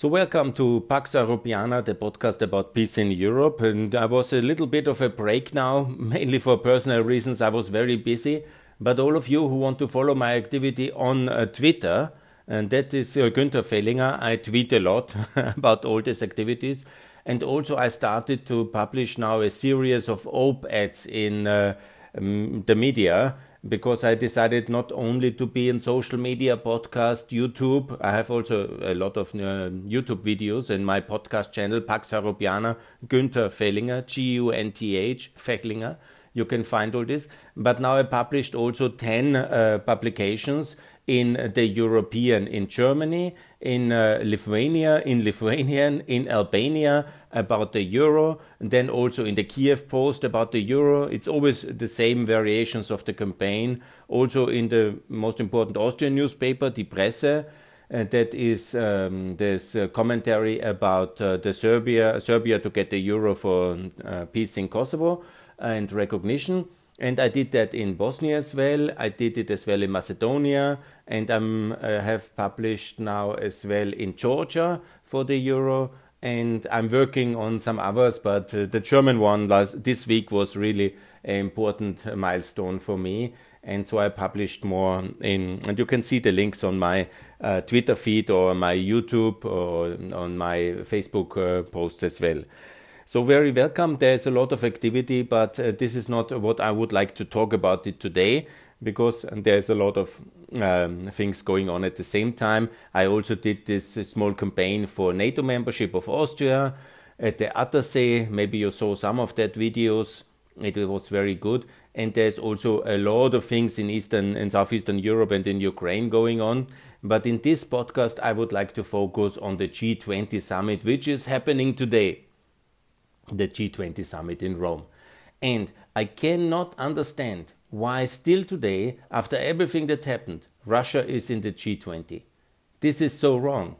So, welcome to Pax Europiana, the podcast about peace in Europe. And I was a little bit of a break now, mainly for personal reasons. I was very busy. But all of you who want to follow my activity on uh, Twitter, and that is uh, Günther Fehlinger, I tweet a lot about all these activities. And also, I started to publish now a series of op eds in uh, um, the media because I decided not only to be in social media, podcast, YouTube. I have also a lot of uh, YouTube videos in my podcast channel, Pax Europiana, Günther Fehlinger, G-U-N-T-H, Fehlinger. You can find all this. But now I published also 10 uh, publications in the European, in Germany, in uh, Lithuania, in Lithuanian, in Albania about the euro, and then also in the Kiev Post about the euro. It's always the same variations of the campaign. Also in the most important Austrian newspaper, Die Presse. Uh, that is um, this uh, commentary about uh, the Serbia Serbia to get the euro for uh, peace in Kosovo and recognition. And I did that in Bosnia as well. I did it as well in Macedonia, and I uh, have published now as well in Georgia for the euro. And I'm working on some others, but uh, the German one last, this week was really an important milestone for me. And so I published more in, and you can see the links on my uh, Twitter feed or my YouTube or on my Facebook uh, posts as well. So very welcome. There's a lot of activity, but uh, this is not what I would like to talk about it today because there's a lot of um, things going on at the same time. I also did this small campaign for NATO membership of Austria at the Attersee. Maybe you saw some of that videos. It was very good. And there's also a lot of things in Eastern and Southeastern Europe and in Ukraine going on. But in this podcast, I would like to focus on the G20 summit, which is happening today the G20 summit in Rome. And I cannot understand why, still today, after everything that happened, Russia is in the G20. This is so wrong.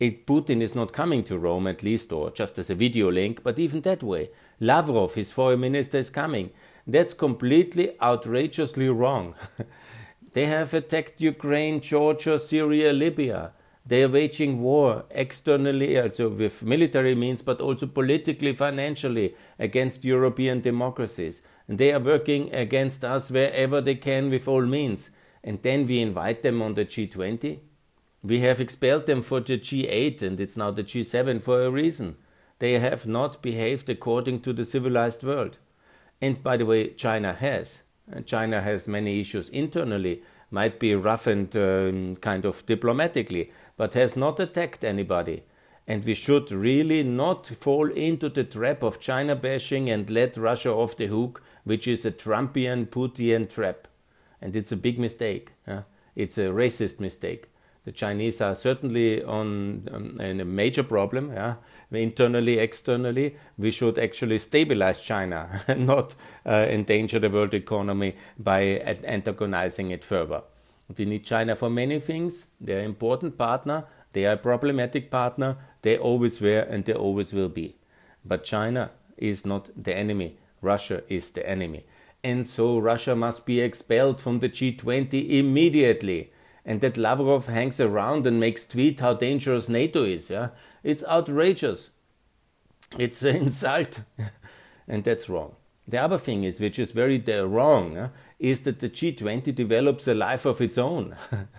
It, Putin is not coming to Rome, at least, or just as a video link, but even that way. Lavrov, his foreign minister, is coming. That's completely outrageously wrong. they have attacked Ukraine, Georgia, Syria, Libya. They are waging war externally, also with military means, but also politically, financially, against European democracies. And they are working against us wherever they can with all means. And then we invite them on the G20. We have expelled them for the G8 and it's now the G7 for a reason. They have not behaved according to the civilized world. And by the way, China has. China has many issues internally, might be roughened um, kind of diplomatically, but has not attacked anybody. And we should really not fall into the trap of China bashing and let Russia off the hook, which is a Trumpian, Putian trap. And it's a big mistake. It's a racist mistake. The Chinese are certainly on um, in a major problem, yeah? internally, externally. We should actually stabilize China and not uh, endanger the world economy by antagonizing it further. We need China for many things. They're an important partner. They are a problematic partner. They always were and they always will be. But China is not the enemy. Russia is the enemy. And so Russia must be expelled from the G20 immediately. And that Lavrov hangs around and makes tweet how dangerous NATO is. Yeah? It's outrageous. It's an insult. and that's wrong. The other thing is, which is very wrong, is that the G20 develops a life of its own.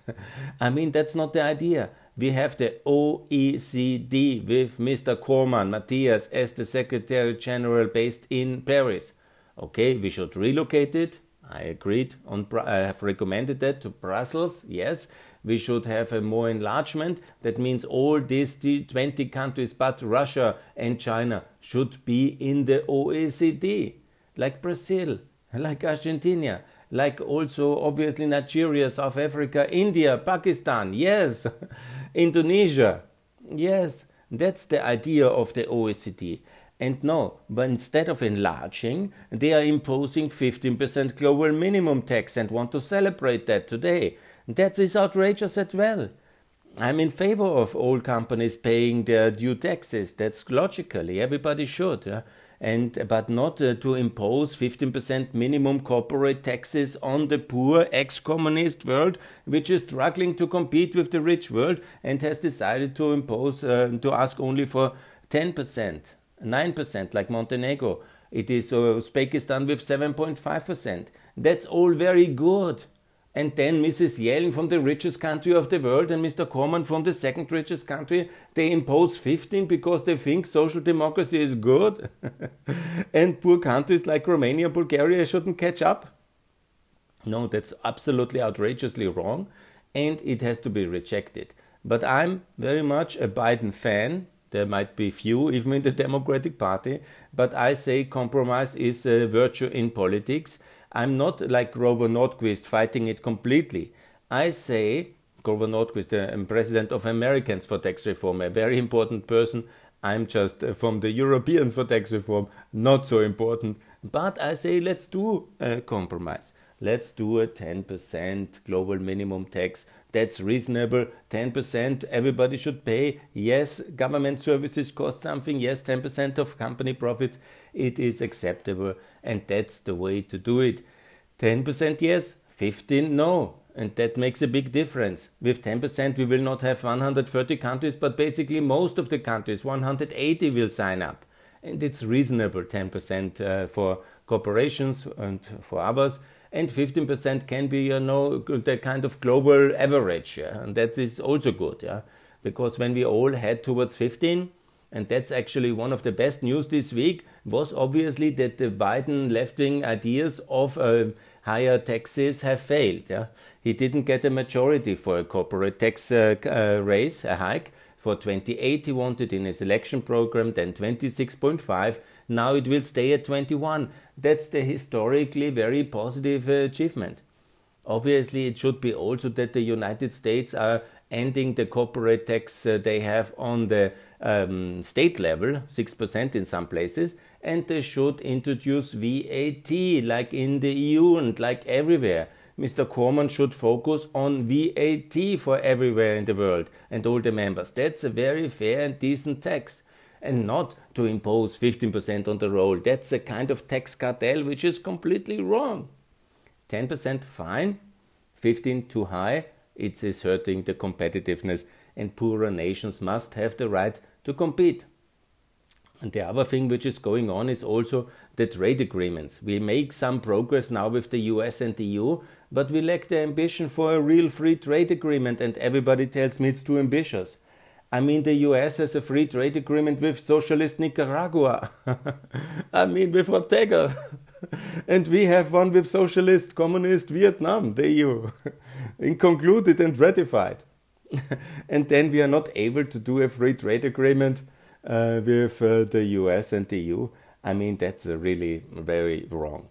I mean, that's not the idea. We have the OECD with Mr. Cormann Mathias as the Secretary General based in Paris. Okay, we should relocate it. I agreed on. I have recommended that to Brussels. Yes, we should have a more enlargement. That means all these 20 countries, but Russia and China, should be in the OECD like Brazil, like Argentina, like also obviously Nigeria, South Africa, India, Pakistan, yes, Indonesia, yes, that's the idea of the OECD. And no, but instead of enlarging, they are imposing 15% global minimum tax and want to celebrate that today. That is outrageous as well. I'm in favor of all companies paying their due taxes. That's logically, everybody should. Yeah? And but not uh, to impose 15% minimum corporate taxes on the poor ex-communist world which is struggling to compete with the rich world and has decided to impose uh, to ask only for 10% 9% like montenegro. It is uh, uzbekistan with 7.5% that's all very good and then Mrs. Yellen from the richest country of the world and Mr. Cormann from the second richest country, they impose 15 because they think social democracy is good. and poor countries like Romania, and Bulgaria shouldn't catch up. No, that's absolutely outrageously wrong and it has to be rejected. But I'm very much a Biden fan. There might be few, even in the Democratic Party, but I say compromise is a virtue in politics I'm not like Grover Norquist fighting it completely. I say Grover Norquist, the um, president of Americans for Tax Reform, a very important person. I'm just uh, from the Europeans for Tax Reform, not so important. But I say let's do a compromise. Let's do a 10% global minimum tax. That's reasonable. 10% everybody should pay. Yes, government services cost something. Yes, 10% of company profits. It is acceptable and that's the way to do it. 10% yes, 15 no, and that makes a big difference. With 10%, we will not have 130 countries, but basically most of the countries, 180 will sign up. And it's reasonable 10% uh, for corporations and for others, and 15% can be, you know, the kind of global average, yeah? and that is also good, yeah, because when we all head towards 15, and that's actually one of the best news this week, was obviously that the Biden left wing ideas of uh, higher taxes have failed. Yeah? He didn't get a majority for a corporate tax uh, uh, raise, a hike. For 28, he wanted in his election program, then 26.5. Now it will stay at 21. That's the historically very positive uh, achievement. Obviously, it should be also that the United States are ending the corporate tax uh, they have on the um, state level, 6% in some places, and they should introduce VAT like in the EU and like everywhere. Mr. Cormann should focus on VAT for everywhere in the world and all the members. That's a very fair and decent tax. And not to impose 15% on the roll. That's a kind of tax cartel which is completely wrong. 10% fine, 15 too high, it is hurting the competitiveness, and poorer nations must have the right to compete. And the other thing which is going on is also the trade agreements. We make some progress now with the US and the EU, but we lack the ambition for a real free trade agreement, and everybody tells me it's too ambitious. I mean, the US has a free trade agreement with socialist Nicaragua. I mean, with Ortega. and we have one with socialist communist Vietnam, the EU, concluded and ratified. and then we are not able to do a free trade agreement uh, with uh, the US and the EU. I mean, that's uh, really very wrong.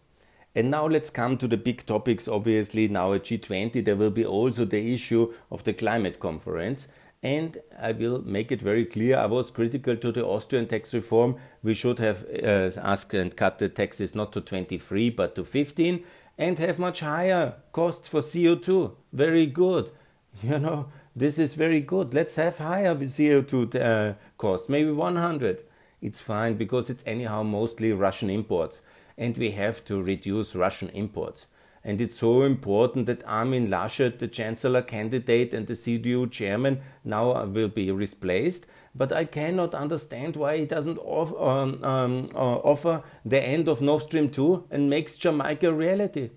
And now let's come to the big topics. Obviously, now at G20, there will be also the issue of the climate conference. And I will make it very clear I was critical to the Austrian tax reform. We should have uh, asked and cut the taxes not to 23 but to 15 and have much higher costs for CO2. Very good. You know, this is very good. Let's have higher CO2 uh, costs, maybe 100. It's fine because it's anyhow mostly Russian imports, and we have to reduce Russian imports. And it's so important that Armin Laschet, the chancellor candidate and the CDU chairman, now will be replaced. But I cannot understand why he doesn't off, um, um, uh, offer the end of Nord Stream 2 and makes Jamaica a reality.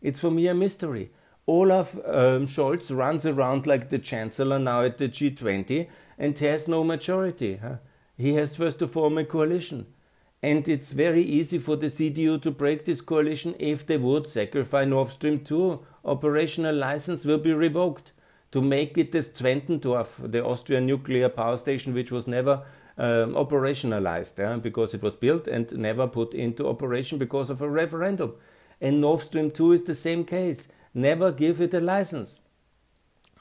It's for me a mystery. Olaf um, Scholz runs around like the chancellor now at the G20 and has no majority. Huh? He has first to form a coalition. And it's very easy for the CDU to break this coalition if they would sacrifice Nord Stream 2. Operational license will be revoked to make it as Zwentendorf, the Austrian nuclear power station, which was never um, operationalized yeah, because it was built and never put into operation because of a referendum. And Nord Stream 2 is the same case never give it a license.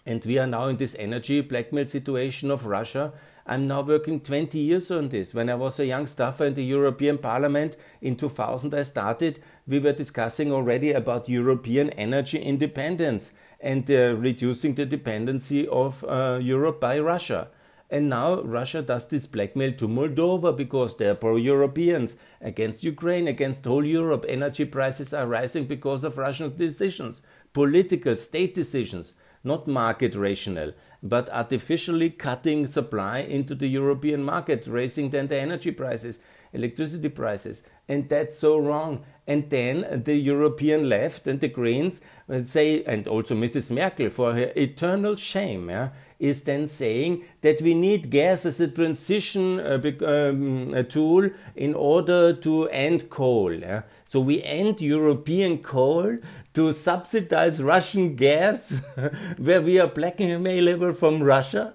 And we are now in this energy blackmail situation of Russia. I'm now working 20 years on this. When I was a young staffer in the European Parliament in 2000, I started. We were discussing already about European energy independence and uh, reducing the dependency of uh, Europe by Russia. And now Russia does this blackmail to Moldova because they are pro Europeans, against Ukraine, against whole Europe. Energy prices are rising because of Russian decisions, political state decisions, not market rational, but artificially cutting supply into the European market, raising then the energy prices, electricity prices. And that's so wrong. And then the European left and the Greens uh, say, and also Mrs. Merkel, for her eternal shame, yeah, is then saying that we need gas as a transition uh, um, a tool in order to end coal. Yeah? So we end European coal to subsidize Russian gas, where we are blackmailable from Russia.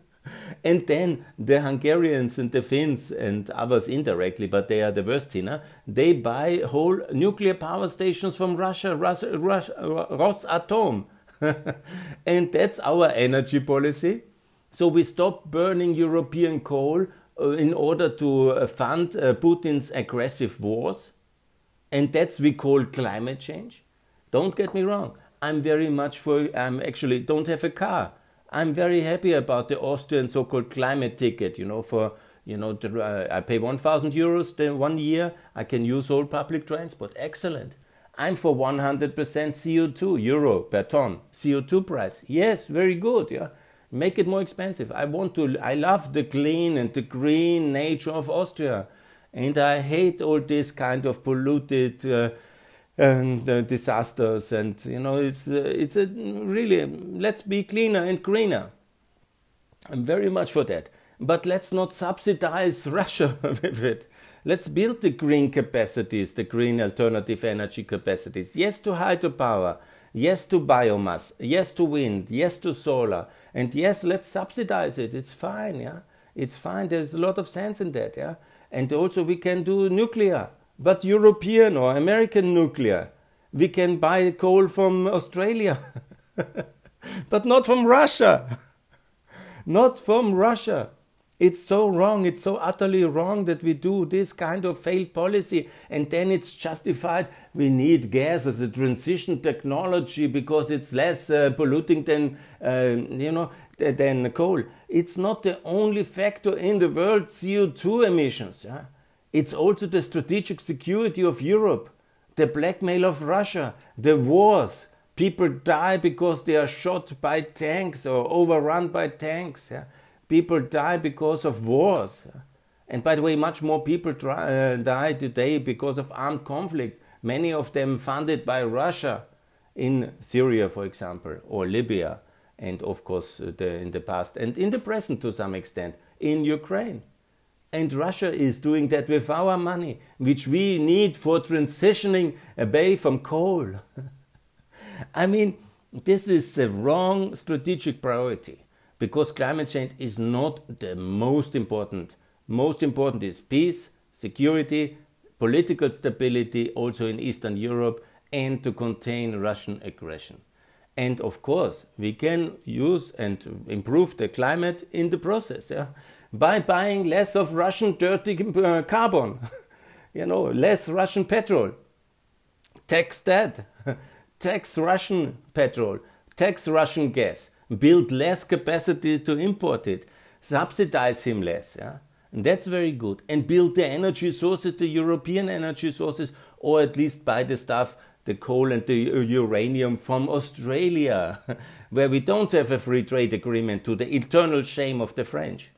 and then the Hungarians and the Finns and others indirectly, but they are the worst sinner, they buy whole nuclear power stations from Russia, Russia, Russia Rosatom. and that's our energy policy. So we stop burning European coal uh, in order to uh, fund uh, Putin's aggressive wars. And that's we call climate change. Don't get me wrong. I'm very much for, I'm actually don't have a car. I'm very happy about the Austrian so-called climate ticket, you know, for, you know, I pay 1,000 euros the one year. I can use all public transport. Excellent. I'm for 100% CO2 euro per ton CO2 price. Yes, very good. Yeah, make it more expensive. I want to. I love the clean and the green nature of Austria, and I hate all this kind of polluted. Uh, and uh, disasters and you know it's uh, it's a really let's be cleaner and greener i'm very much for that but let's not subsidize russia with it Let's build the green capacities, the green alternative energy capacities. Yes to hydropower. Yes to biomass. Yes to wind. Yes to solar. And yes, let's subsidize it. It's fine, yeah. It's fine. There's a lot of sense in that, yeah. And also we can do nuclear, but European or American nuclear. We can buy coal from Australia, but not from Russia. not from Russia. It's so wrong. It's so utterly wrong that we do this kind of failed policy and then it's justified. We need gas as a transition technology because it's less uh, polluting than, uh, you know, than coal. It's not the only factor in the world CO2 emissions. Yeah? It's also the strategic security of Europe, the blackmail of Russia, the wars. People die because they are shot by tanks or overrun by tanks. Yeah? People die because of wars. And by the way, much more people try, uh, die today because of armed conflict, many of them funded by Russia in Syria, for example, or Libya, and of course, uh, the, in the past, and in the present to some extent, in Ukraine. And Russia is doing that with our money, which we need for transitioning away from coal. I mean, this is a wrong strategic priority because climate change is not the most important. Most important is peace, security, political stability also in Eastern Europe, and to contain Russian aggression. And of course, we can use and improve the climate in the process yeah? by buying less of Russian dirty uh, carbon, you know, less Russian petrol. Tax that, tax Russian petrol, tax Russian gas build less capacities to import it, subsidize him less. Yeah? And that's very good. And build the energy sources, the European energy sources, or at least buy the stuff, the coal and the uranium from Australia, where we don't have a free trade agreement to the eternal shame of the French.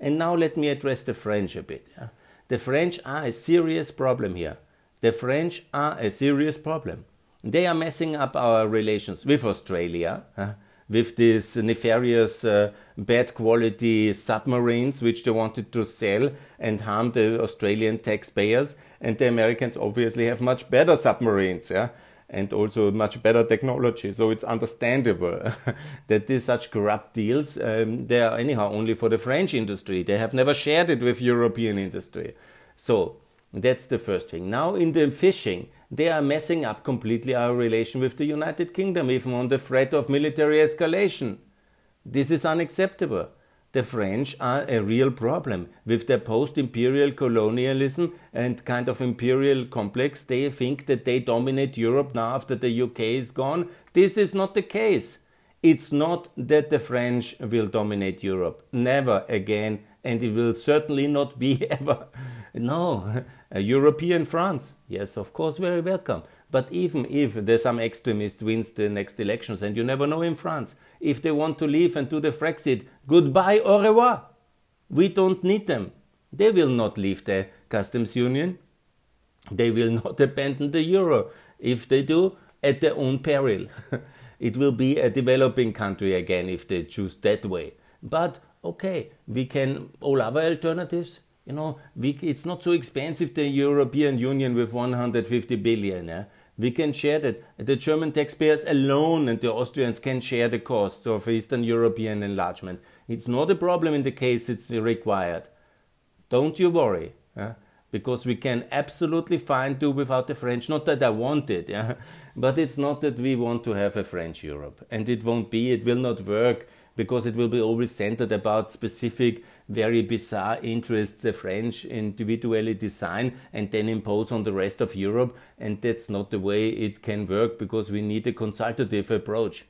And now let me address the French a bit. Yeah? The French are a serious problem here. The French are a serious problem. They are messing up our relations with Australia. Huh? With these nefarious uh, bad quality submarines which they wanted to sell and harm the Australian taxpayers. And the Americans obviously have much better submarines, yeah, and also much better technology. So it's understandable that these such corrupt deals um, they are anyhow only for the French industry. They have never shared it with European industry. So that's the first thing. Now in the fishing, they are messing up completely our relation with the United Kingdom, even on the threat of military escalation. This is unacceptable. The French are a real problem. With their post imperial colonialism and kind of imperial complex, they think that they dominate Europe now after the UK is gone. This is not the case. It's not that the French will dominate Europe. Never again. And it will certainly not be ever. No. A European France. Yes, of course, very welcome. But even if there's some extremist wins the next elections, and you never know in France, if they want to leave and do the Frexit, goodbye, au revoir. We don't need them. They will not leave the customs union. They will not abandon the euro. If they do, at their own peril. it will be a developing country again if they choose that way. But okay, we can all other alternatives. You know, we, it's not so expensive the European Union with 150 billion. Eh? We can share that. The German taxpayers alone and the Austrians can share the costs of Eastern European enlargement. It's not a problem in the case it's required. Don't you worry. Eh? Because we can absolutely fine do without the French. Not that I want it, yeah? but it's not that we want to have a French Europe. And it won't be, it will not work because it will be always centered about specific, very bizarre interests the French individually design and then impose on the rest of Europe. And that's not the way it can work because we need a consultative approach.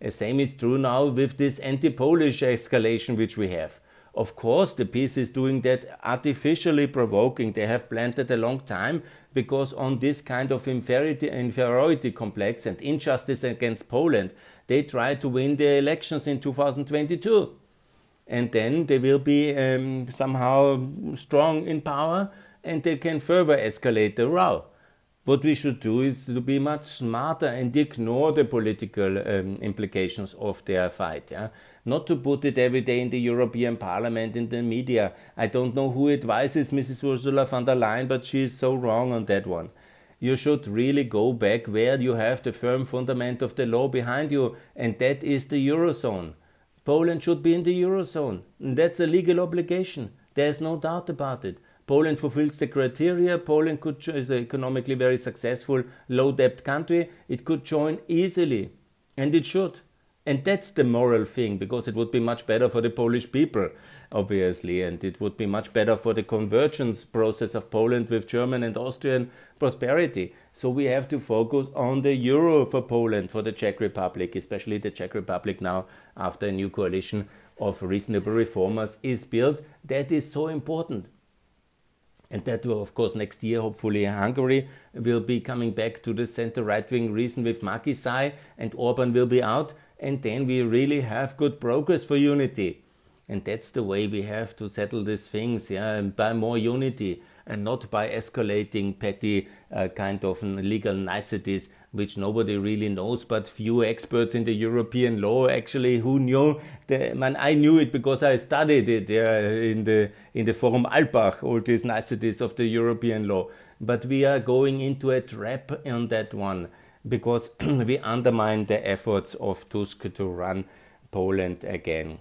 The same is true now with this anti Polish escalation which we have. Of course, the PiS is doing that artificially provoking. They have planned it a long time because on this kind of inferiority, inferiority complex and injustice against Poland, they try to win the elections in 2022. And then they will be um, somehow strong in power and they can further escalate the row. What we should do is to be much smarter and ignore the political um, implications of their fight. Yeah? Not to put it every day in the European Parliament, in the media. I don't know who advises Mrs. Ursula von der Leyen, but she is so wrong on that one. You should really go back where you have the firm fundament of the law behind you, and that is the Eurozone. Poland should be in the Eurozone. And that's a legal obligation. There's no doubt about it. Poland fulfills the criteria. Poland could is an economically very successful, low debt country. It could join easily, and it should. And that's the moral thing, because it would be much better for the Polish people, obviously, and it would be much better for the convergence process of Poland with German and Austrian prosperity. So we have to focus on the euro for Poland, for the Czech Republic, especially the Czech Republic now after a new coalition of reasonable reformers is built. That is so important. And that will, of course, next year, hopefully, Hungary will be coming back to the center right wing reason with Márki-Zay, and Orban will be out. And then we really have good progress for unity. And that's the way we have to settle these things, yeah, and by more unity and not by escalating petty uh, kind of legal niceties which nobody really knows, but few experts in the European law actually who knew. The, man, I knew it because I studied it in the in the Forum Alpbach, all these niceties of the European law. But we are going into a trap on that one because we undermine the efforts of Tusk to run Poland again.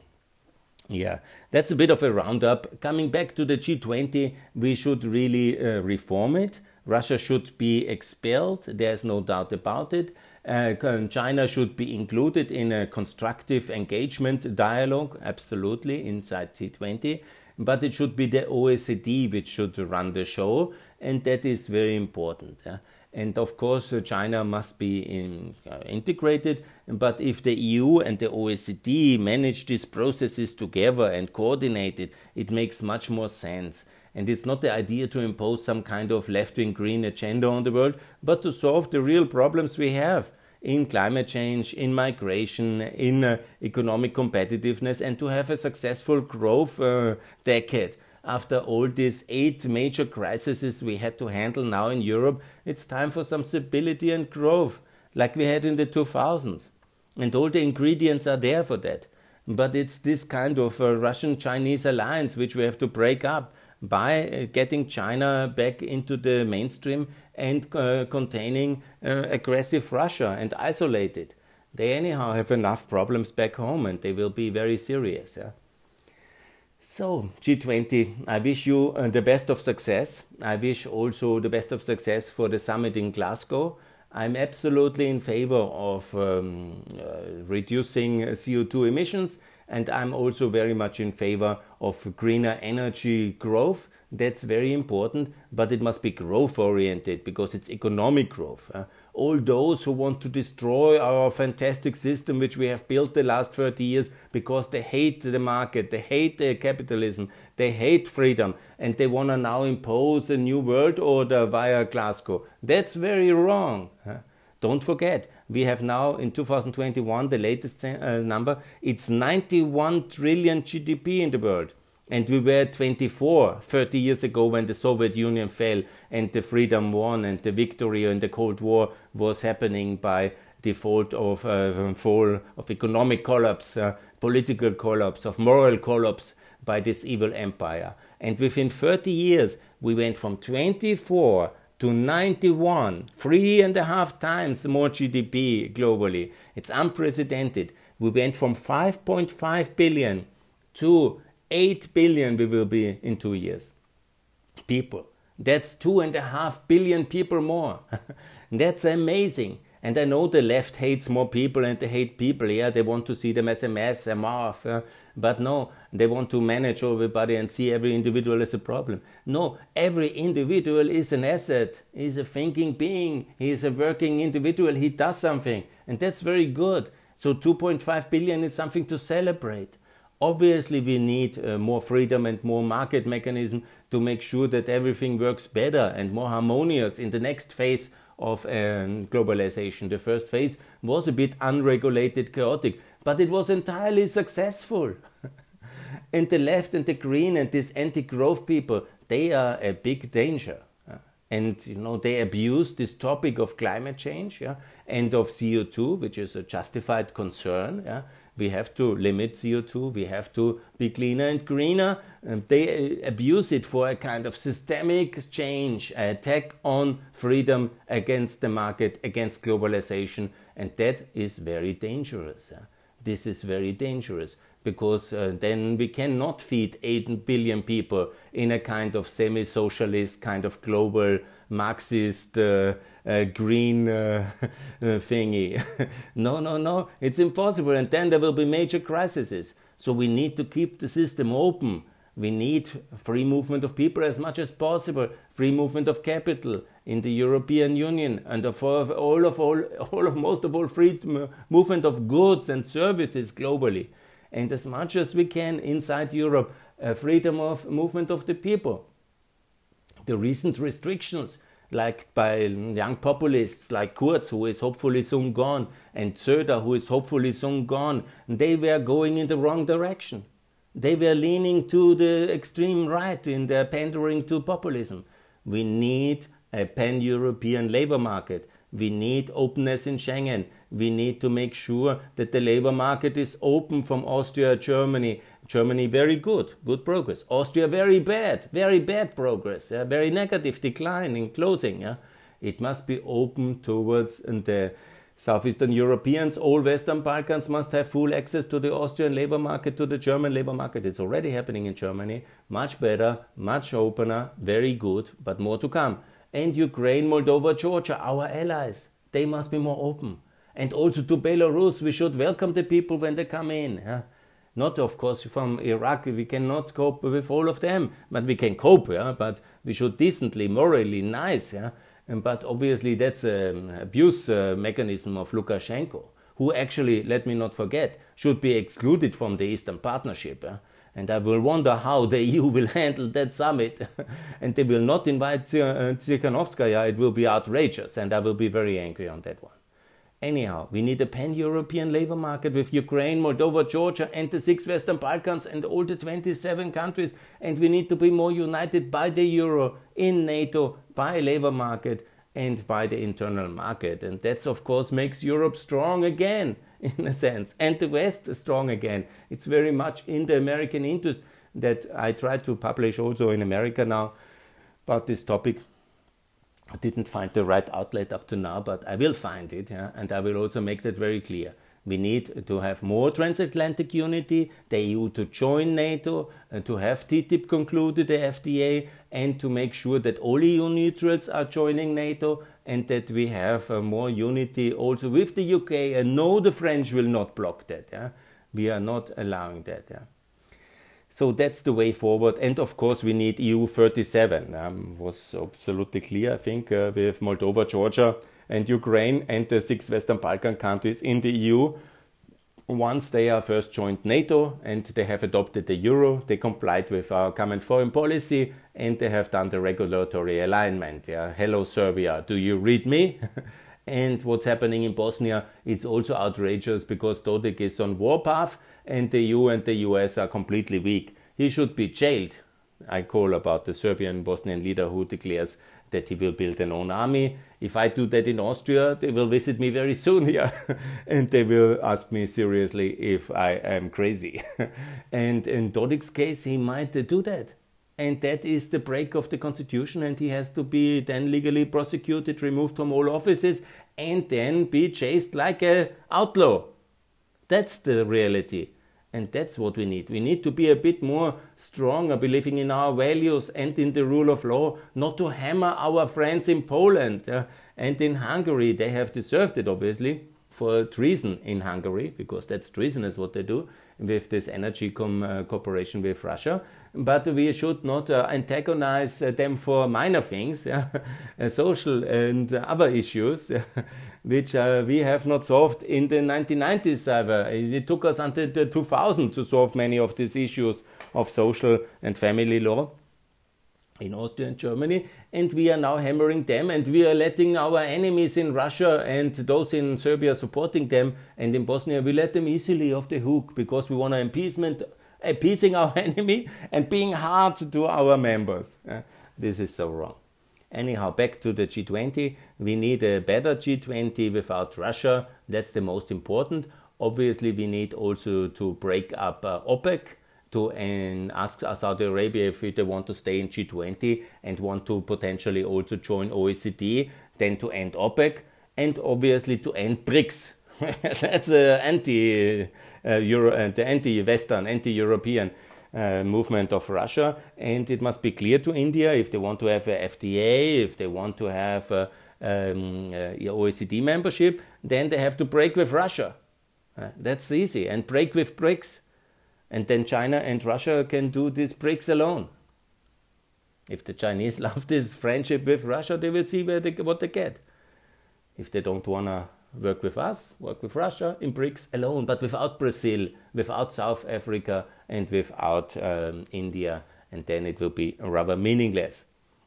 Yeah, that's a bit of a roundup. Coming back to the G20, we should really uh, reform it. Russia should be expelled, there's no doubt about it. Uh, China should be included in a constructive engagement dialogue, absolutely, inside G20. But it should be the OECD which should run the show, and that is very important. Yeah? And of course, uh, China must be in, uh, integrated. But if the EU and the OECD manage these processes together and coordinate it, it makes much more sense. And it's not the idea to impose some kind of left wing green agenda on the world, but to solve the real problems we have in climate change, in migration, in uh, economic competitiveness, and to have a successful growth uh, decade after all these eight major crises we had to handle now in Europe, it's time for some stability and growth, like we had in the 2000s. And all the ingredients are there for that. But it's this kind of uh, Russian Chinese alliance which we have to break up by uh, getting China back into the mainstream and uh, containing uh, aggressive Russia and isolate it. They, anyhow, have enough problems back home and they will be very serious. Yeah? So, G20, I wish you uh, the best of success. I wish also the best of success for the summit in Glasgow. I'm absolutely in favor of um, uh, reducing CO2 emissions, and I'm also very much in favor of greener energy growth. That's very important, but it must be growth oriented because it's economic growth. Uh, all those who want to destroy our fantastic system which we have built the last 30 years because they hate the market, they hate the capitalism, they hate freedom, and they want to now impose a new world order via Glasgow. That's very wrong. Don't forget, we have now in 2021 the latest uh, number. It's 91 trillion GDP in the world. And we were 24 30 years ago when the Soviet Union fell and the freedom won and the victory in the Cold War was happening by default of uh, fall of economic collapse, uh, political collapse, of moral collapse by this evil empire. And within 30 years, we went from 24 to 91, three and a half times more GDP globally. It's unprecedented. We went from 5.5 billion to 8 billion we will be in two years. People. That's two and a half billion people more. That's amazing. And I know the left hates more people and they hate people. Yeah, they want to see them as a mess, a moth. Uh, but no, they want to manage everybody and see every individual as a problem. No, every individual is an asset. He's a thinking being. He is a working individual. He does something. And that's very good. So 2.5 billion is something to celebrate. Obviously, we need uh, more freedom and more market mechanism to make sure that everything works better and more harmonious in the next phase of um, globalization. The first phase was a bit unregulated, chaotic, but it was entirely successful. and the left and the green and these anti-growth people, they are a big danger. And you know they abuse this topic of climate change, yeah, and of CO2, which is a justified concern, yeah, we have to limit CO2, we have to be cleaner and greener. And they uh, abuse it for a kind of systemic change, an attack on freedom against the market, against globalization, and that is very dangerous. This is very dangerous because uh, then we cannot feed 8 billion people in a kind of semi socialist, kind of global Marxist uh, uh, green uh, thingy. no, no, no, it's impossible. And then there will be major crises. So we need to keep the system open. We need free movement of people as much as possible, free movement of capital in the European Union, and of all of all, all of most of all, free movement of goods and services globally, and as much as we can inside Europe, freedom of movement of the people the recent restrictions like by young populists like Kurz, who is hopefully soon gone, and Söder, who is hopefully soon gone, they were going in the wrong direction. They were leaning to the extreme right in their pandering to populism. We need a pan European labor market. We need openness in Schengen. We need to make sure that the labor market is open from Austria, Germany, Germany, very good, good progress. Austria, very bad, very bad progress, yeah? very negative decline in closing. Yeah? It must be open towards the Southeastern Europeans, all Western Balkans must have full access to the Austrian labor market, to the German labor market. It's already happening in Germany. Much better, much opener, very good, but more to come. And Ukraine, Moldova, Georgia, our allies, they must be more open. And also to Belarus, we should welcome the people when they come in. Not, of course, from Iraq, we cannot cope with all of them, but we can cope, yeah? but we should decently, morally, nice. Yeah? And, but obviously, that's an abuse uh, mechanism of Lukashenko, who actually, let me not forget, should be excluded from the Eastern Partnership. Yeah? And I will wonder how the EU will handle that summit. and they will not invite Tsikhanouskaya. It will be outrageous, and I will be very angry on that one. Anyhow, we need a pan European labor market with Ukraine, Moldova, Georgia, and the six Western Balkans and all the 27 countries. And we need to be more united by the euro, in NATO, by labor market, and by the internal market. And that, of course, makes Europe strong again, in a sense, and the West strong again. It's very much in the American interest that I try to publish also in America now about this topic I didn't find the right outlet up to now, but I will find it, yeah? and I will also make that very clear. We need to have more transatlantic unity, the EU to join NATO, uh, to have TTIP concluded, the FTA, and to make sure that all EU neutrals are joining NATO and that we have uh, more unity also with the UK. And no, the French will not block that. Yeah? We are not allowing that. Yeah? So that's the way forward. And of course, we need EU 37. Um, was absolutely clear, I think, uh, with Moldova, Georgia, and Ukraine and the six Western Balkan countries in the EU once they are first joined NATO and they have adopted the euro, they complied with our common foreign policy and they have done the regulatory alignment. Yeah. Hello, Serbia, do you read me? and what's happening in Bosnia, it's also outrageous because Dodik is on warpath and the EU and the US are completely weak. He should be jailed. I call about the Serbian Bosnian leader who declares that he will build an own army. If I do that in Austria, they will visit me very soon here and they will ask me seriously if I am crazy. and in Dodik's case, he might do that. And that is the break of the constitution, and he has to be then legally prosecuted, removed from all offices, and then be chased like a outlaw. That's the reality. And that's what we need. We need to be a bit more stronger, believing in our values and in the rule of law, not to hammer our friends in Poland uh, and in Hungary. They have deserved it, obviously, for treason in Hungary, because that's treasonous what they do with this energy com- uh, cooperation with Russia. But we should not uh, antagonize uh, them for minor things, uh, social and other issues which we have not solved in the 1990s ever. It took us until the 2000 to solve many of these issues of social and family law in Austria and Germany, and we are now hammering them, and we are letting our enemies in Russia and those in Serbia supporting them, and in Bosnia we let them easily off the hook because we want an appeasement, appeasing our enemy and being hard to our members. Uh, this is so wrong. Anyhow, back to the G20. We need a better G20 without Russia. That's the most important. Obviously, we need also to break up uh, OPEC to and ask Saudi Arabia if they want to stay in G20 and want to potentially also join OECD, then to end OPEC, and obviously to end BRICS. That's uh, anti uh, Euro, uh, the anti-Western, anti-European uh, movement of Russia, and it must be clear to India if they want to have a FTA, if they want to have a, um, uh, OECD membership, then they have to break with Russia. Uh, that's easy, and break with BRICS, and then China and Russia can do this BRICS alone. If the Chinese love this friendship with Russia, they will see where they, what they get. If they don't wanna work with us, work with Russia in BRICS alone, but without Brazil, without South Africa, and without um, India, and then it will be rather meaningless.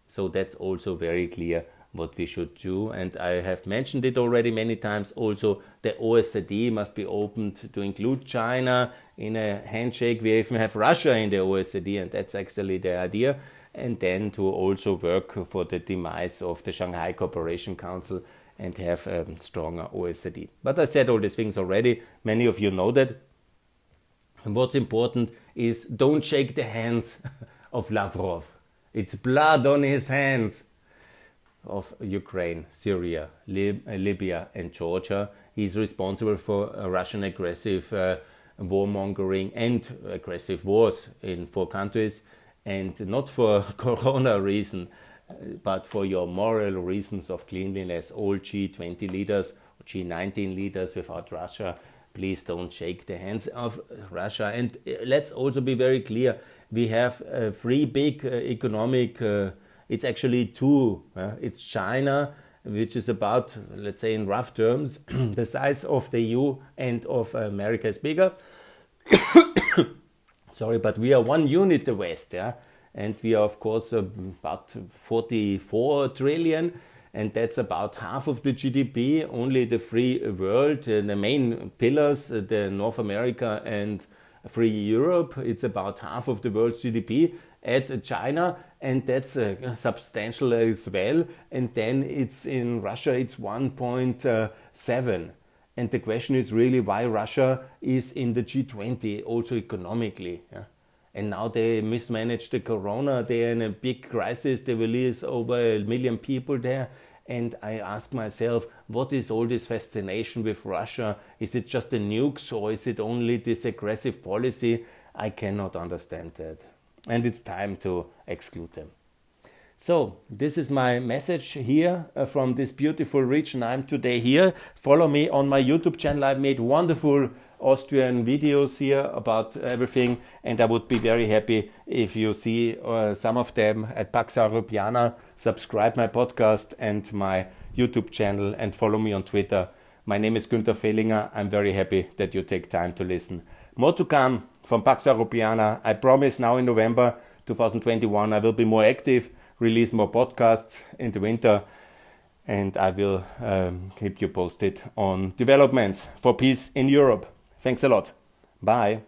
So that's also very clear what we should do. And I have mentioned it already many times. Also, the OECD must be opened to include China in a handshake. We even have Russia in the OECD, and that's actually the idea. And then to also work for the demise of the Shanghai Cooperation Council and have a stronger OECD. But I said all these things already. Many of you know that. And what's important is don't shake the hands of Lavrov. It's blood on his hands of Ukraine, Syria, Lib- uh, Libya, and Georgia. He's responsible for Russian aggressive uh, warmongering and aggressive wars in four countries, and not for corona reason, but for your moral reasons of cleanliness. All G20 leaders, G19 leaders without Russia, please don't shake the hands of Russia. And uh, let's also be very clear we have uh, three big uh, economic, uh, it's actually two. It's China, which is about, let's say in rough terms, the size of the EU and of America is bigger. Sorry, but we are one unit, the West, yeah? And we are, of course, about 44 trillion and that's about half of the GDP. Only the free world, uh, the main pillars, uh, the North America and free Europe, it's about half of the world's GDP. At China, and that's uh, substantial as well. And then it's in Russia, it's 1.7. And the question is really why Russia is in the G20, also economically. Yeah? And now they mismanaged the corona. They're in a big crisis. They release over a million people there. And I ask myself, what is all this fascination with Russia? Is it just the nukes or is it only this aggressive policy? I cannot understand that. And it's time to exclude them. So, this is my message here uh, from this beautiful region. I'm today here. Follow me on my YouTube channel. I've made wonderful Austrian videos here about everything, and I would be very happy if you see uh, some of them at Pax Europiana. Subscribe my podcast and my YouTube channel and follow me on Twitter. My name is Günther Fehlinger. I'm very happy that you take time to listen. More to come from Pax Europiana. I promise now in November 2021 I will be more active, release more podcasts in the winter, and I will um, keep you posted on developments for peace in Europe. Thanks a lot. Bye.